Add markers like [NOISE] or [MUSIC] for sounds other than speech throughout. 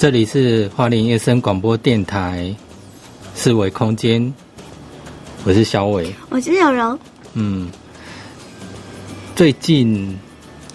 这里是花莲夜声广播电台四维空间，我是小伟。我是小柔，嗯，最近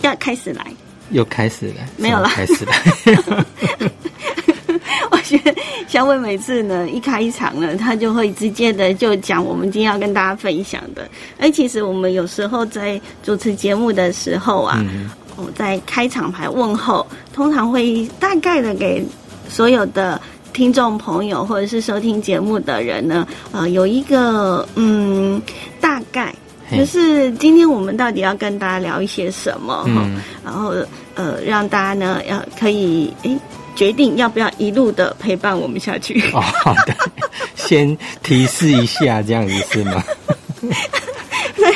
要开始来。又开始了，没有啦什么开始了。[LAUGHS] 我觉得小伟每次呢一开场呢，他就会直接的就讲我们今天要跟大家分享的。哎其实我们有时候在主持节目的时候啊，嗯，我在开场牌问候，通常会大概的给所有的听众朋友或者是收听节目的人呢，呃，有一个嗯大概。嘿就是今天我们到底要跟大家聊一些什么哈、嗯然后呃让大家呢要可以诶决定要不要一路的陪伴我们下去。[LAUGHS] 哦，好的，先提示一下，这样子是吗？[LAUGHS] 对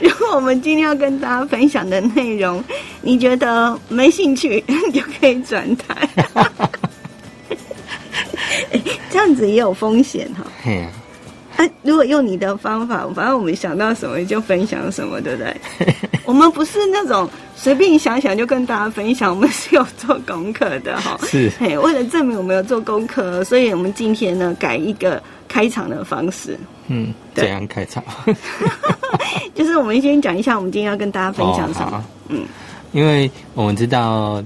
如果我们今天要跟大家分享的内容，你觉得没兴趣，你 [LAUGHS] 就可以转台。诶这样子也有风险哈。嘿呀、啊，如果用你的方法，反正我们想到什么就分享什么，对不对？[LAUGHS] 我们不是那种随便想想就跟大家分享，我们是有做功课的哈。[LAUGHS] 是嘿，为了证明我们有做功课，所以我们今天呢改一个开场的方式，嗯，对怎样开场？[LAUGHS] 就是我们先讲一下我们今天要跟大家分享什么。哦嗯，因为我们知道，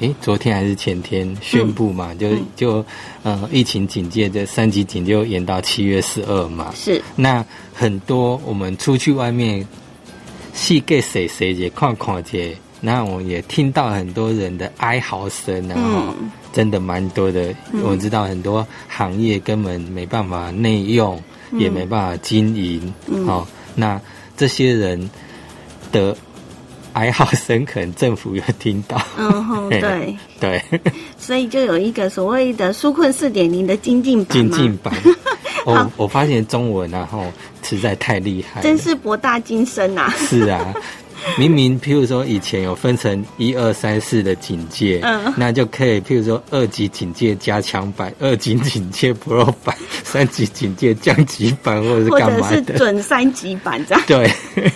诶，昨天还是前天宣布嘛，就嗯就呃，疫情警戒的三级警戒延到七月十二嘛。是那很多我们出去外面，细给谁谁也看看姐，那我也听到很多人的哀嚎声啊，嗯真的蛮多的。嗯我知道很多行业根本没办法内用，嗯也没办法经营。嗯哦，那这些人的哀嚎声，可能政府有听到。嗯哼，[LAUGHS] 嘿对，对，所以就有一个所谓的纾困四点零的精进版，精进版。[LAUGHS] 我我发现中文啊，后实在太厉害。真是博大精深啊！是啊，[LAUGHS] 明明譬如说以前有分成一二三四的警戒，嗯那就可以譬如说二级警戒加强版、二级警戒 Pro 版、三级警戒降级版，或者是或者是？准三级版这样，对，太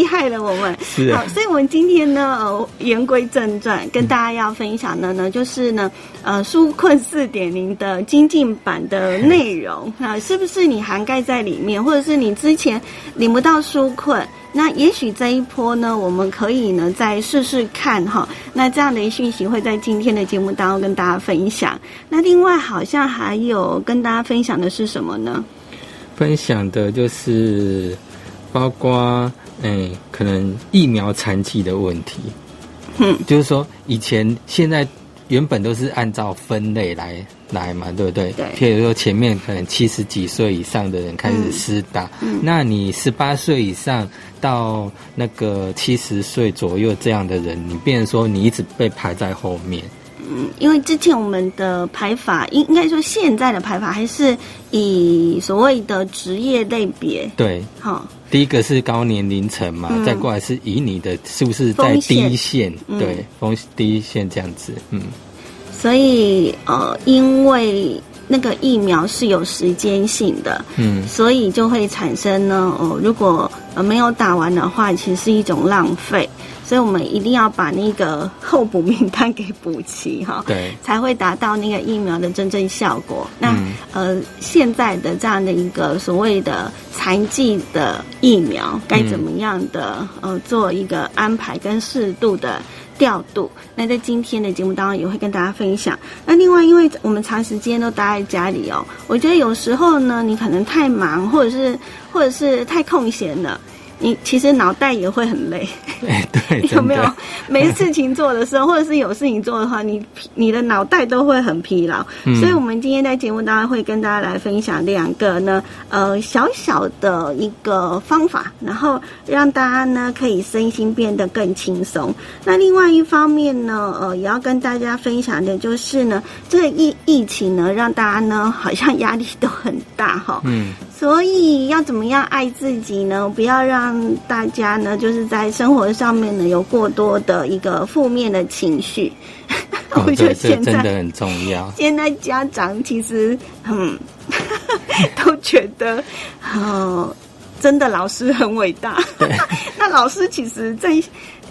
厉害了，我们。是啊好，所以我们今天呢，呃，言归正传，跟大家要分享的呢，就是呢，呃，纾困四点零的精进版的内容啊，[LAUGHS] 是不是你涵盖在里面，或者是你之前领不到纾困？那也许这一波呢，我们可以呢再试试看哈。那这样的讯息会在今天的节目当中跟大家分享。那另外好像还有跟大家分享的是什么呢？分享的就是包括嗯，可能疫苗残疾的问题。嗯，就是说以前现在原本都是按照分类来来嘛，对不对？对譬如说前面可能七十几岁以上的人开始施打，嗯那你十八岁以上到那个七十岁左右这样的人，你变成说你一直被排在后面。嗯，因为之前我们的排法，应应该说现在的排法还是以所谓的职业类别，对，好，第一个是高年龄层嘛，嗯。再过来是以你的是不是在第一线，嗯。对，风第一线这样子，嗯，所以呃，因为那个疫苗是有时间性的，嗯，所以就会产生呢，哦，如果呃没有打完的话，其实是一种浪费，所以我们一定要把那个候补名单给补齐哈。对，才会达到那个疫苗的真正效果。那、嗯呃，现在的这样的一个所谓的残疾的疫苗，该怎么样的、呃做一个安排跟适度的调度？那在今天的节目当中也会跟大家分享。那另外，因为我们长时间都待在家里哦，我觉得有时候呢，你可能太忙，或者是或者是太空闲了。你其实脑袋也会很累，[LAUGHS] 哎，对，[LAUGHS] 有真没有的，没事情做的时候，或者是有事情做的话，你你的脑袋都会很疲劳。嗯所以，我们今天在节目当中会跟大家来分享两个呢，呃，小小的一个方法，然后让大家呢可以身心变得更轻松。那另外一方面呢，呃，也要跟大家分享的就是呢，这个疫疫情呢，让大家呢好像压力都很大哈。嗯，所以要怎么样爱自己呢？不要让大家呢，就是在生活上面呢有过多的一个负面的情绪。哦 [LAUGHS] 我觉得，这现在真的很重要。[LAUGHS] 现在家长其实嗯 [LAUGHS] 都觉得，哦，真的老师很伟大。那老师其实在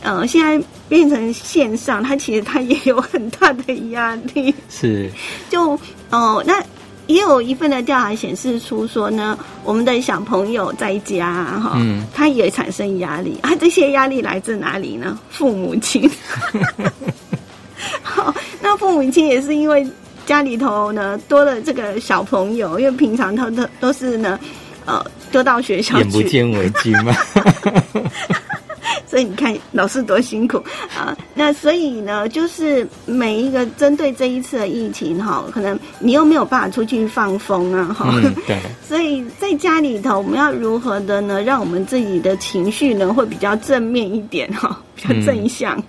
呃，现在变成线上，他其实他也有很大的压力。是，就哦，那也有一份的调查显示出说呢，我们的小朋友在家哈，嗯他也产生压力啊。这些压力来自哪里呢？父母亲。[LAUGHS] 好，那父母亲也是因为家里头呢多了这个小朋友，因为平常他都都是呢，呃，丢到学校眼不。见为净嘛。[LAUGHS] 所以你看老师多辛苦啊！那所以呢，就是每一个针对这一次的疫情哈，可能你又没有办法出去放风啊哈，嗯，对，[LAUGHS] 所以在家里头我们要如何的呢，让我们自己的情绪呢会比较正面一点哈，[LAUGHS] 比较正向。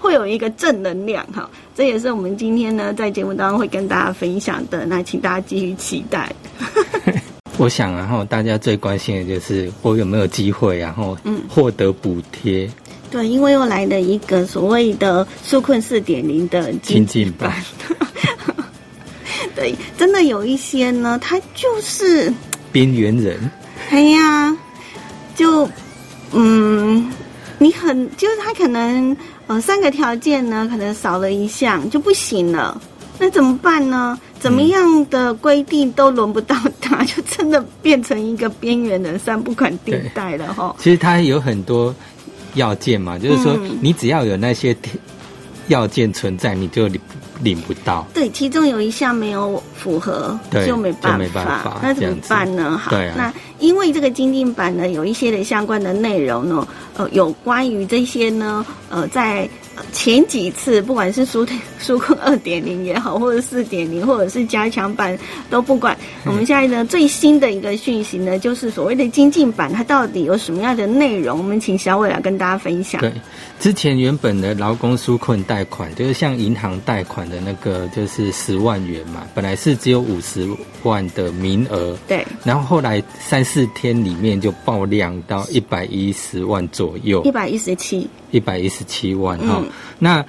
会有一个正能量哈，这也是我们今天呢在节目当中会跟大家分享的。那请大家继续期待。我想然后大家最关心的就是我有没有机会，然后嗯获得补贴对，因为又来了一个所谓的纾困四点零的经济版。[LAUGHS] 对，真的有一些呢，他就是，边缘人，哎呀，就，嗯，你很，就是他可能，呃，三个条件呢，可能少了一项就不行了，那怎么办呢？怎么样的规定都轮不到他，就真的变成一个边缘人、三不管地带了哈。其实它有很多要件嘛，就是说嗯你只要有那些条要件存在，你就领领不到。对，其中有一项没有符合，就没办法那怎么办呢？好，对啊那因为这个精进版呢，有一些的相关的内容呢，呃，有关于这些呢，呃，在呃前几次，不管是纾纾困二点零也好，或者四点零，或者是加强版，都不管。我们现在呢，最新的一个讯息呢，就是所谓的精进版，它到底有什么样的内容？我们请小伟来跟大家分享。对，之前原本的劳工纾困贷款，就是像银行贷款的那个，就是十万元嘛，本来是只有五十万的名额，对然后后来三四天里面就爆量到一百一十万左右一，百一十七，一百一十七万哈、嗯那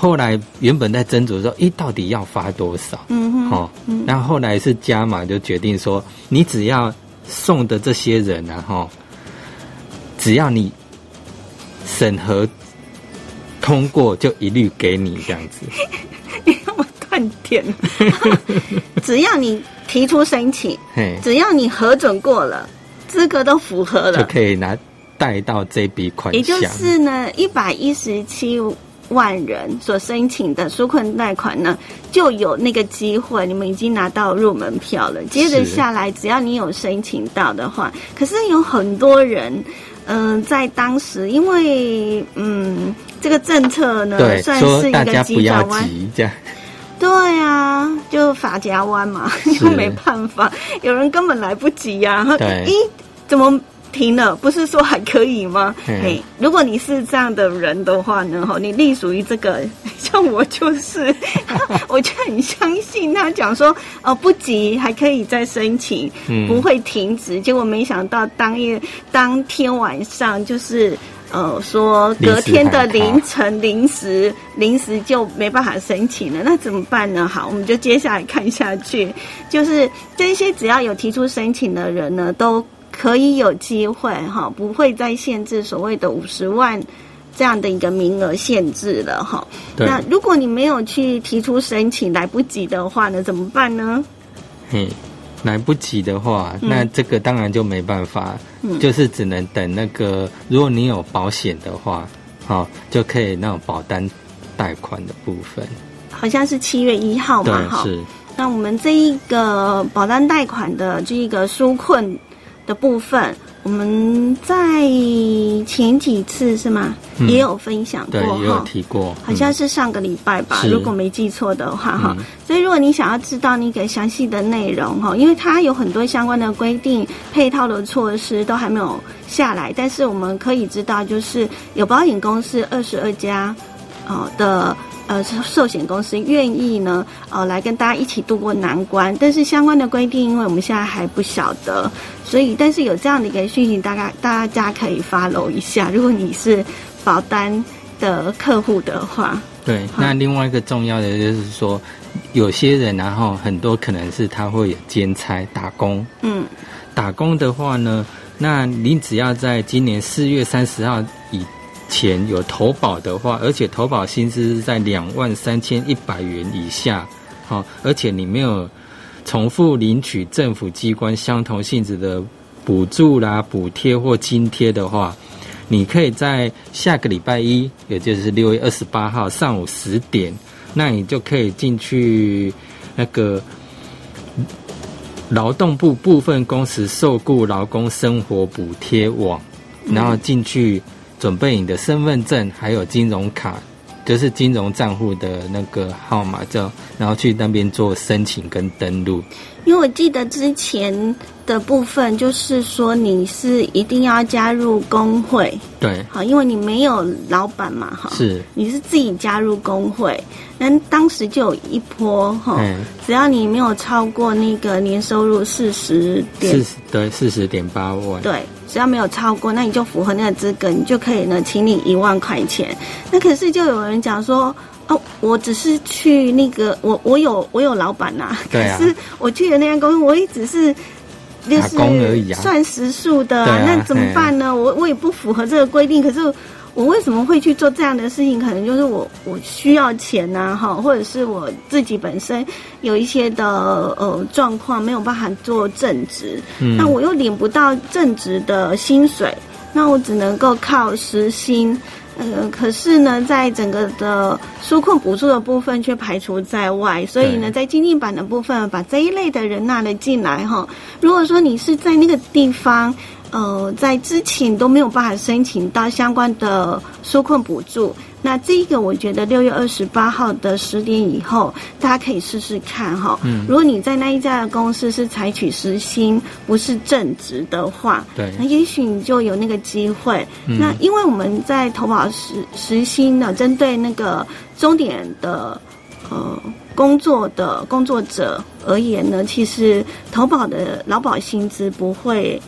后来原本在斟酌说，诶，到底要发多少？嗯哼，哦，嗯。然后后来是加码，就决定说，你只要送的这些人啊，哈，只要你审核通过，就一律给你这样子。[LAUGHS] 你让我断点了。只要你提出申请，嘿，只要你核准过了，资格都符合了。就，可以拿贷到这笔款也就。是呢，一百一十七万人所申请的纾困贷款呢，就有那个机会，你们已经拿到入门票了。接着下来，只要你有申请到的话，可是有很多人。嗯、在当时，因为嗯，这个政策呢，对，算说是一个大家不要急转弯，急，这样对啊，就法夹弯嘛，又 [LAUGHS] 没办法，有人根本来不及呀、啊。对咦，怎么停了？不是说还可以吗？嗯嘿，如果你是这样的人的话呢，哈，你隶属于这个，[LAUGHS] 像我就是，[LAUGHS] 我就很相信他讲说，哦，不急，还可以再申请，嗯不会停止。结果没想到当夜当天晚上就是。呃，说隔天的凌晨临时临时就没办法申请了，那怎么办呢？好，我们就接下来看下去，就是这些只要有提出申请的人呢，都可以有机会哈，不会再限制所谓的五十万这样的一个名额限制了哈。那如果你没有去提出申请，来不及的话呢，怎么办呢？嘿，来不及的话，那这个当然就没办法，嗯就是只能等那个，如果你有保险的话，好、就可以那种保单贷款的部分。好像是七月一号嘛，哈。是，那我们这一个保单贷款的这一个纾困的部分，我们在前几次是吗？嗯也有分享过对，也有哈。提过，好像嗯是上个礼拜吧，是如果没记错的话哈。嗯所以如果你想要知道那个详细的内容哈，因为它有很多相关的规定、配套的措施都还没有下来，但是我们可以知道，就是有保险公司二十二家，哦的。呃，寿险公司愿意呢，呃，来跟大家一起度过难关。但是相关的规定，因为我们现在还不晓得，所以但是有这样的一个讯息，大概大家可以 follow 一下。如果你是保单的客户的话，对。那另外一个重要的就是说，有些人然后很多可能是他会有兼差打工，嗯，打工的话呢，那你只要在今年四月三十号以前有投保的话，而且投保薪资是在两万三千一百元以下，好，而且你没有重复领取政府机关相同性质的补助啦、补贴或津贴的话，你可以在下个礼拜一，也就是六月二十八号上午十点，那你就可以进去那个劳动部部分工时受雇劳工生活补贴网，然后进去准备你的身份证，还有金融卡，就是金融账户的那个号码，就然后去那边做申请跟登录。因为我记得之前的部分就是说你是一定要加入工会，对，好，因为你没有老板嘛，哈，是，你是自己加入工会，那当时就有一波哈，嗯，只要你没有超过那个年收入四十点。四十对四十点八万，对，只要没有超过，那你就符合那个资格，你就可以呢，请你一万块钱。那可是就有人讲说，哦，我只是去那个，我我有我有老板呐、可是我去的那家公司，我也只是。就是算时数的、那怎么办呢？我我也不符合这个规定，可是我为什么会去做这样的事情？可能就是我我需要钱呐、哈，或者是我自己本身有一些的呃状况没有办法做正职，嗯那我又领不到正职的薪水，那我只能够靠时薪。呃，可是呢，在整个的纾困补助的部分却排除在外，所以呢，在精进版的部分把这一类的人纳了进来哈。如果说你是在那个地方，呃，在之前都没有办法申请到相关的纾困补助，那这个我觉得六月二十八号的十点以后，大家可以试试看哈。嗯如果你在那一家的公司是采取时薪，不是正职的话，对那也许你就有那个机会。嗯那因为我们在投保时时薪呢，针对那个终点的呃工作的工作者而言呢，其实投保的劳保薪资不会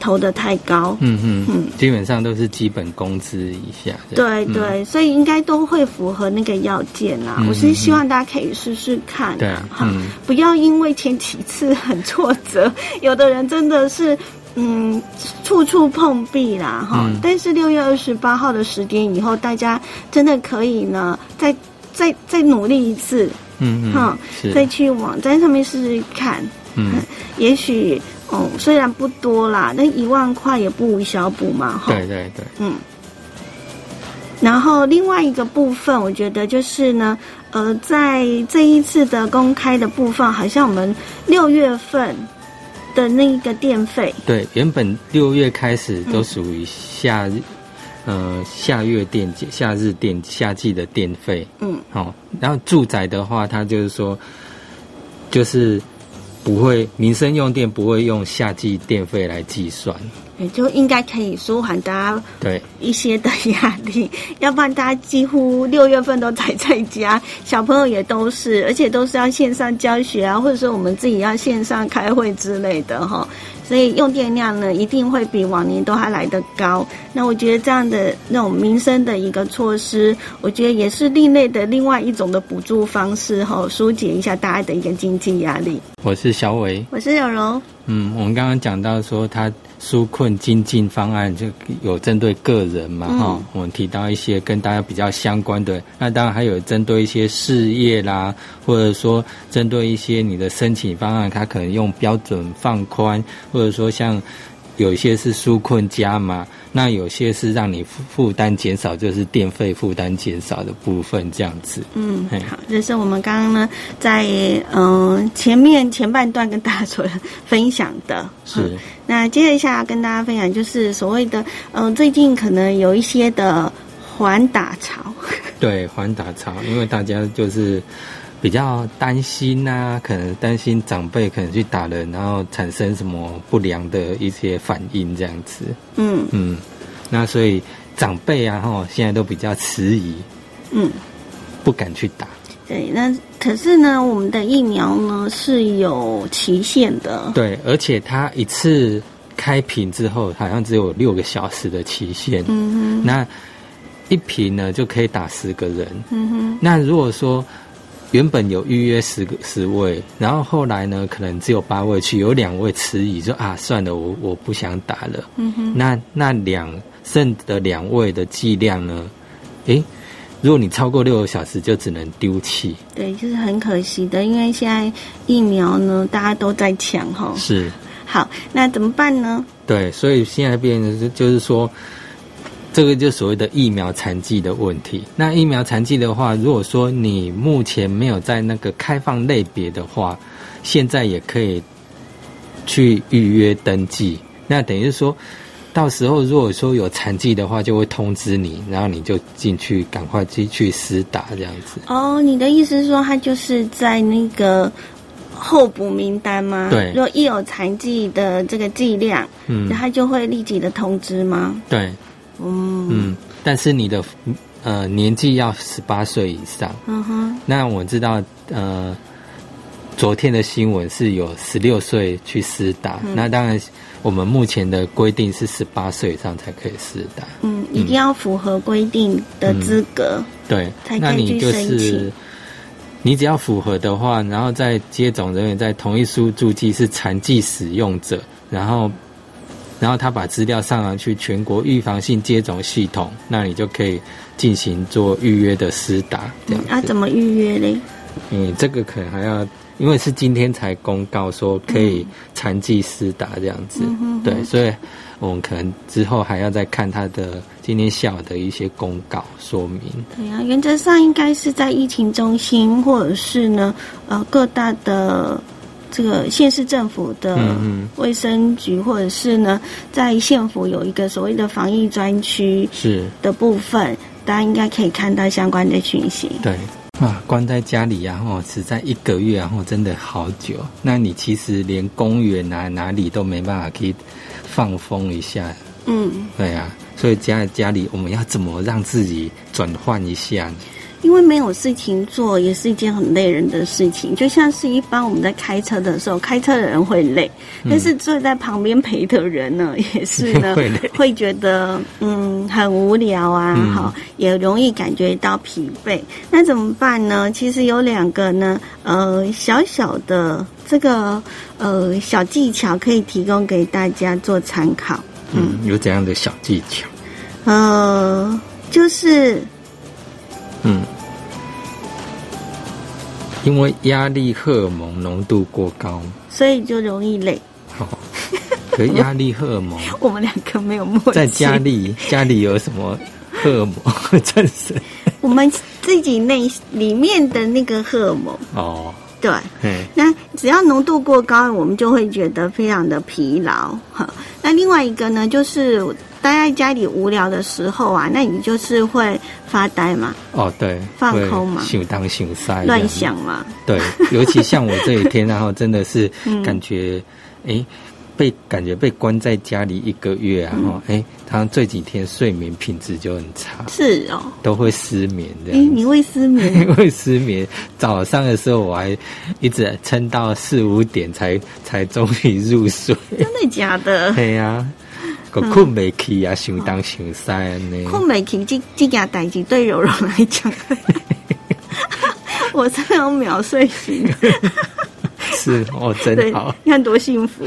投的太高。嗯嗯嗯基本上都是基本工资以下。对对，所以应该都会符合那个要件啦。嗯我是希望大家可以试试看对啊，不要因为前几次很挫折，[LAUGHS] 有的人真的是嗯处处碰壁啦哈。嗯但是六月二十八号的十点以后，大家真的可以呢，再再再努力一次，嗯哈嗯，再，去网站上面试试看。嗯也许哦，虽然不多啦，那一万块也不无小补嘛哈。对对对，嗯，然后另外一个部分，我觉得就是呢，呃，在这一次的公开的部分，好像我们六月份的那个电费，对，原本六月开始都属于夏日，呃，夏月电、夏日电、夏季的电费。嗯，好、然后住宅的话，它就是说，就是不会民生用电不会用夏季电费来计算。也就应该可以舒缓大家对，一些的压力，[LAUGHS] 要不然大家几乎六月份都宅在家，小朋友也都是，而且都是要线上教学啊，或者说我们自己要线上开会之类的哈，所以用电量呢一定会比往年都还来得高。那我觉得这样的那种民生的一个措施，我觉得也是另类的另外一种的补助方式哈，疏解一下大家的一个经济压力。我是小伟。我是有容，嗯，我们刚刚讲到说，它纾困精进方案就有针对个人嘛，嗯。哈、我们提到一些跟大家比较相关的，那当然还有针对一些事业啦，或者说针对一些你的申请方案，它可能用标准放宽，或者说像有一些是纾困加码，那有些是让你负负担减少，就是电费负担减少的部分这样子。嗯嘿，好，这是我们刚刚呢在嗯、呃前面前半段跟大家所分享的。是嗯那接着下来跟大家分享就是所谓的嗯、呃最近可能有一些的环打潮。[LAUGHS] 对，环打潮，因为大家就是比较担心呐、可能担心长辈可能去打人，然后产生什么不良的一些反应这样子。嗯嗯，那所以长辈啊，哈，现在都比较迟疑，嗯，不敢去打。对，那可是呢，我们的疫苗呢是有期限的。对，而且它一次开瓶之后，好像只有六个小时的期限。嗯哼，那一瓶呢就可以打十个人。嗯哼，那如果说原本有预约十个十位，然后后来呢可能只有八位去，有两位迟疑说啊算了，我我不想打了。嗯哼，那那两剩的两位的剂量呢，诶，如果你超过六个小时，就只能丢弃。对，就是很可惜的，因为现在疫苗呢，大家都在抢哈。是。好，那怎么办呢？对，所以现在变成就是说，这个就所谓的疫苗残疾的问题。那疫苗残疾的话，如果说你目前没有在那个开放类别的话，现在也可以去预约登记。那等于说，到时候如果说有残疾的话，就会通知你，然后你就进去赶快进去施打这样子。哦，你的意思是说，他就是在那个候补名单吗？对。如果一有残疾的这个剂量，嗯，他就会立即的通知吗？对。嗯嗯，但是你的呃年纪要十八岁以上。嗯哼。那我知道呃。昨天的新闻是有十六岁去施打，那当然我们目前的规定是十八岁以上才可以施打。嗯，一定要符合规定的资格。对，那你就是你只要符合的话，然后在接种人员在同一书注记是残疾使用者，然后然后他把资料上上去全国预防性接种系统，那你就可以进行做预约的施打。这样啊？怎么预约嘞？嗯，这个可能还要。因为是今天才公告说可以残疾施打这样子，对，所以我们可能之后还要再看他的今天下午的一些公告说明。对啊，原则上应该是在疫情中心，或者是呢，呃，各大的这个县市政府的卫生局，或者是呢，在县府有一个所谓的防疫专区是的部分，大家应该可以看到相关的讯息。对。啊，关在家里然后只在一个月然后真的好久。那你其实连公园啊哪里都没办法可以放风一下。嗯，对啊，所以家家里我们要怎么让自己转换一下？因为没有事情做，也是一件很累人的事情。就像是一般我们在开车的时候，开车的人会累，但是坐在旁边陪的人呢，也是呢，[LAUGHS] 会觉得嗯很无聊啊，好，也容易感觉到疲惫。那怎么办呢？其实有两个呢，呃，小小的这个呃小技巧可以提供给大家做参考。嗯，有怎样的小技巧？呃，就是。嗯，因为压力荷尔蒙浓度过高，所以就容易累。好，可压力荷尔蒙，[LAUGHS] 我们两个没有默契。在家里，家里有什么荷尔蒙？真是 [LAUGHS] 我们自己内里面的那个荷尔蒙哦。对，那只要浓度过高，我们就会觉得非常的疲劳。哈，那另外一个呢，就是。待在家里无聊的时候啊，那你就是会发呆嘛？哦，对，放空嘛，想当想塞，乱想嘛。对，尤其像我这一天，然后真的是 [LAUGHS] 感觉，哎，被感觉被关在家里一个月啊，哈，哎，他这几天睡眠品质就很差，是哦，都会失眠的。哎，你会失眠？[LAUGHS] 会失眠。早上的时候我还一直撑到四五点才才终于入睡。真的假的？[LAUGHS] 对呀。个困未起啊，想当想西呢。困未起，这这件代志对柔柔来讲，[LAUGHS] 我是有秒睡醒。[LAUGHS] 是哦，真好，你看多幸福。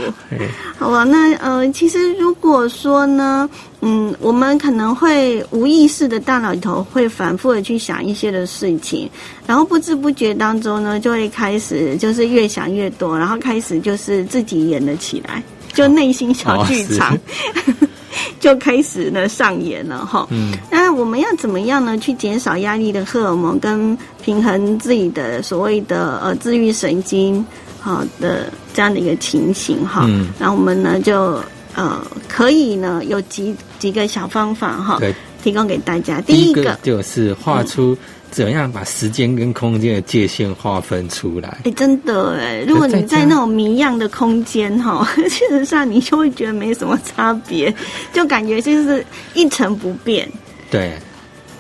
好啊，那呃，其实如果说呢，嗯，我们可能会无意识的大脑里头会反复的去想一些的事情，然后不知不觉当中呢，就会开始就是越想越多，然后开始就是自己演了起来。就内心小剧场 [LAUGHS] 就开始呢上演了哈。嗯，那我们要怎么样呢？去减少压力的荷尔蒙，跟平衡自己的所谓的呃自愈神经好的这样的一个情形哈。嗯，那我们呢就呃可以呢有几几个小方法哈，提供给大家。第一个就是画出。怎样把时间跟空间的界限划分出来？哎，真的哎，如果你在那种谜样的空间哈，[LAUGHS] 事实上你就会觉得没什么差别，就感觉就是一成不变。对，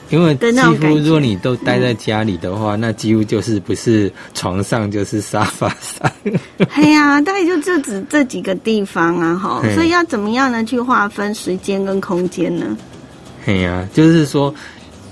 因为几乎如果你都待在家里的话，那几乎就是不是床上就是沙发上。[LAUGHS] 哎呀，大概就这只这几个地方啊，哈，所以要怎么样呢？去划分时间跟空间呢？哎呀，就是说。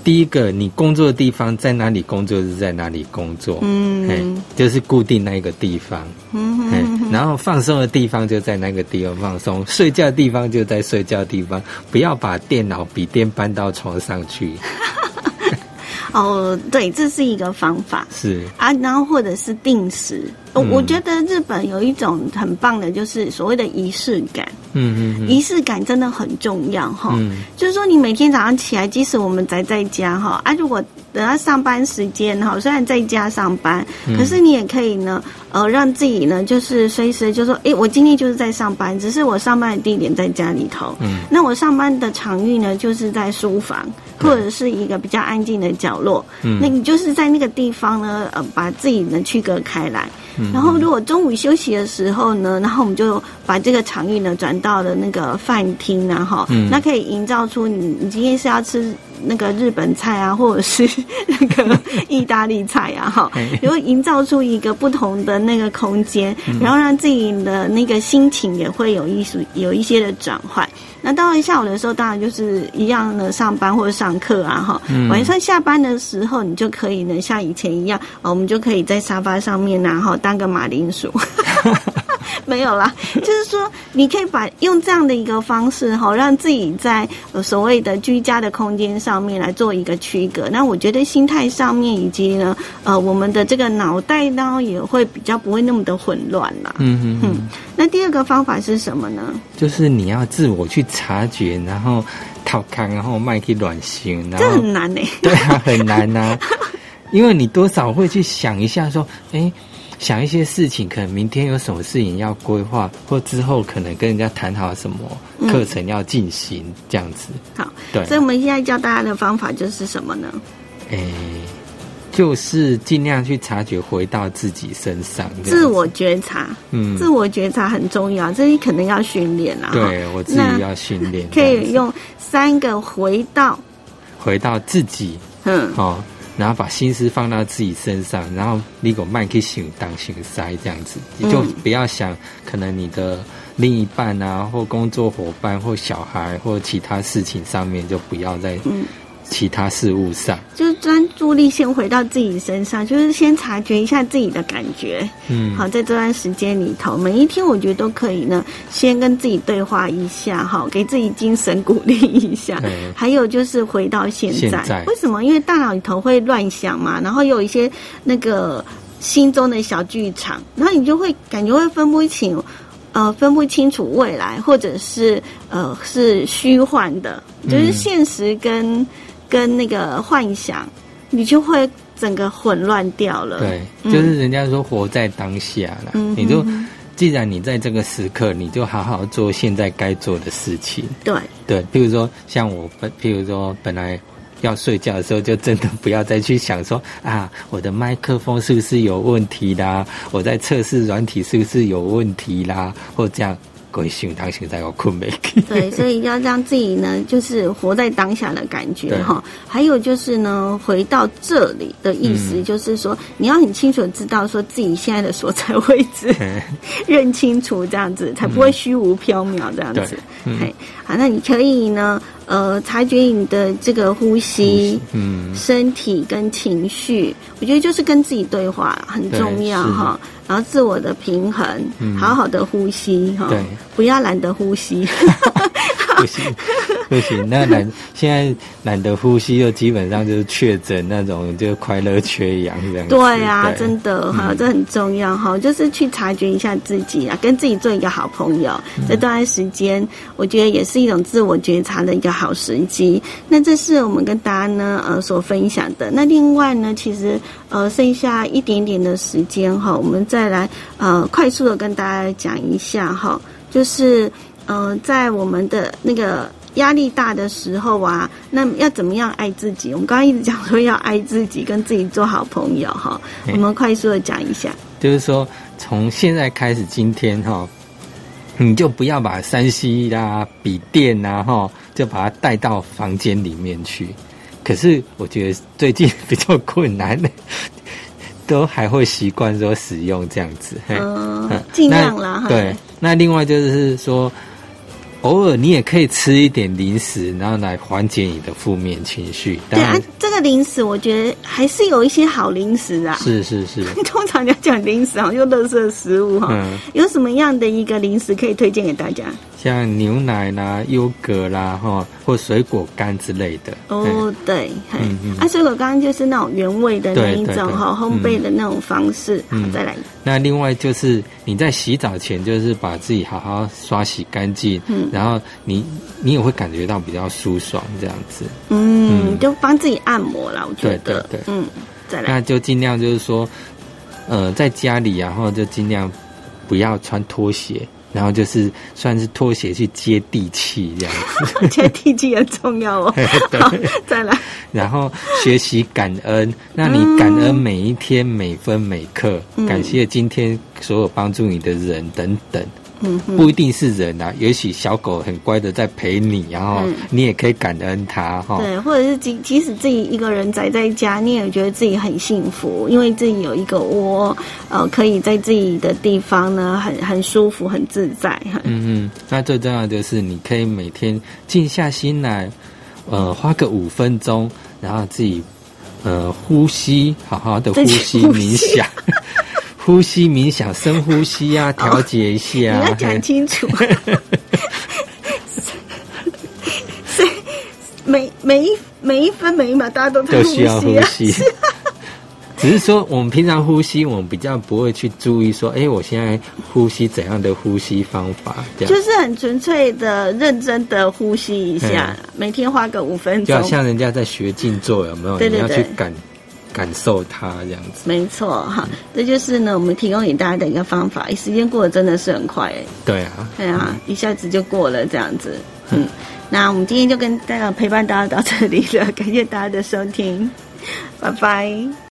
第一个，你工作的地方在哪里工作是在哪里工作，嗯，就是固定那一个地方，嗯然后放松的地方就在那个地方放松，睡觉的地方就在睡觉的地方，不要把电脑、笔电搬到床上去。[LAUGHS] 哦，对，这是一个方法。是。啊，然后或者是定时，我、我觉得日本有一种很棒的，就是所谓的仪式感。嗯嗯仪式感真的很重要哈，嗯。就是说你每天早上起来，即使我们宅在家哈，啊，如果等到上班时间哈，虽然在家上班，嗯。可是你也可以呢，呃，让自己呢，就是随时就说，诶，我今天就是在上班，只是我上班的地点在家里头，嗯。那我上班的场域呢，就是在书房或者是一个比较安静的角落，嗯。那你就是在那个地方呢，呃，把自己呢区隔开来。嗯然后如果中午休息的时候呢，然后我们就把这个场域呢转到了那个饭厅啊，哈、嗯。那可以营造出你你今天是要吃那个日本菜啊，或者是 [LAUGHS] 那个意大利菜啊，哈嘿，然后营造出一个不同的那个空间，嗯然后让自己的那个心情也会有一些有一些的转换。那到了下午的时候，当然就是一样的上班或者上课啊，哈、嗯晚上下班的时候，你就可以呢像以前一样，呃我们就可以在沙发上面然后当个马铃薯。[LAUGHS] [LAUGHS] 没有啦，就是说，你可以把用这样的一个方式哈，让自己在呃所谓的居家的空间上面来做一个区隔。那我觉得心态上面以及呢，呃，我们的这个脑袋呢也会比较不会那么的混乱啦。嗯嗯嗯，那第二个方法是什么呢？就是你要自我去察觉，然后套康，然后麦去软心，然这很难呢、对啊，很难呐、[LAUGHS] 因为你多少会去想一下，说，哎，想一些事情，可能明天有什么事情要规划，或之后可能跟人家谈好什么课程要进行，这样子。好，对，所以我们现在教大家的方法就是什么呢？哎，就是尽量去察觉，回到自己身上，自我觉察，嗯，自我觉察很重要，这可能要训练啦。对我自己要训练，可以用三个回到，回到自己嗯，哦，然后把心思放到自己身上，然后你个麦去想当醒塞这样子，你就嗯不要想可能你的另一半啊，或工作伙伴，或小孩，或其他事情上面，就不要再嗯其他事物上。就是专注力先回到自己身上，就是先察觉一下自己的感觉。嗯，好，在这段时间里头，每一天我觉得都可以呢，先跟自己对话一下，哈，给自己精神鼓励一下对。[LAUGHS] 还有就是回到现在，现在为什么？因为大脑里头会乱想嘛，然后有一些那个心中的小剧场，然后你就会感觉会分不清。呃，分不清楚未来，或者是呃是虚幻的，就是嗯现实跟、跟那个幻想，你就会整个混乱掉了。对，嗯就是人家说活在当下了，嗯你就既然你在这个时刻，你就好好做现在该做的事情。对，对，譬如说像我本，譬如说本来要睡觉的时候，就真的不要再去想说啊，我的麦克风是不是有问题啦？我在测试软体是不是有问题啦？或这样，鬼想当现在我困没去。对，所以要让自己呢，就是活在当下的感觉哈。还有就是呢，回到这里的意思，嗯就是说、你要很清楚地知道说自己现在的所在位置，[LAUGHS] 认清楚这样子，才不会虚无缥缈这样子对。嗯，好，那你可以呢，呃，察觉你的这个呼吸。嗯，身体跟情绪，我觉得就是跟自己对话很重要哈。然后自我的平衡，嗯好好的呼吸哈，不要懒得呼吸。[LAUGHS] [LAUGHS] 不行不行，那难现在懒得呼吸，又基本上就是确诊那种，就快乐缺氧这样。对啊，对真的哈，嗯这很重要哈，就是去察觉一下自己啊，跟自己做一个好朋友。嗯这段时间，我觉得也是一种自我觉察的一个好时机。那这是我们跟大家呢呃所分享的。那另外呢，其实呃剩下一点点的时间哈，我们再来呃快速的跟大家讲一下哈，就是呃在我们的那个。压力大的时候啊，那要怎么样爱自己？我们刚刚一直讲说要爱自己，跟自己做好朋友哈。我们快速的讲一下。就是说，从现在开始，今天哈，你就不要把山西啦、笔电呐哈，就把它带到房间里面去。可是我觉得最近比较困难，[LAUGHS] 都还会习惯说使用这样子。嗯嗯，尽量啦哈。那对，那另外就是说，偶尔你也可以吃一点零食，然后来缓解你的负面情绪。对啊，这个零食我觉得还是有一些好零食啊。是是是。[LAUGHS] 通常要讲零食啊，又乐色食物哈。嗯。有什么样的一个零食可以推荐给大家？像牛奶啦、优格啦，哈，或水果干之类的。哦，对，嗯嗯。啊，水果干就是那种原味的那一种哈，烘焙的那种方式。嗯，再来。那另外就是你在洗澡前，就是把自己好好刷洗干净，嗯，然后你你也会感觉到比较舒爽这样子。嗯，就帮自己按摩了，我觉得。对对对。嗯，再来。那就尽量就是说，呃，在家里然后就尽量不要穿拖鞋。然后就是算是拖鞋去接地气这样子，[LAUGHS] 接地气很重要哦。[LAUGHS] 好，再来。然后学习感恩，那你感恩每一天每分每刻，感谢今天所有帮助你的人等等。嗯，不一定是人啊，也许小狗很乖的在陪你，然后你也可以感恩它哈。对，或者是即即使自己一个人宅在家，你也觉得自己很幸福，因为自己有一个窝，呃，可以在自己的地方呢，很很舒服，很自在。嗯嗯，那最重要的就是你可以每天静下心来，呃，花个五分钟，然后自己呃呼吸，好好的呼吸冥想。[LAUGHS] 呼吸冥想，深呼吸啊，调节一下。你要讲清楚。所以 [LAUGHS] 每每一每一分每一秒，大家都在呼吸。[LAUGHS] 只是说，我们平常呼吸，我们比较不会去注意说，哎，我现在呼吸怎样的呼吸方法？这样就是很纯粹的、认真的呼吸一下，每天花个五分钟。就好像人家在学静坐，有没有？你要去感。感受它这样子，没错哈，这就是呢，我们提供给大家的一个方法。时间过得真的是很快，对啊，对啊，一下子就过了这样子。嗯，那我们今天就跟大家陪伴大家到这里了，[LAUGHS] 感谢大家的收听，拜拜。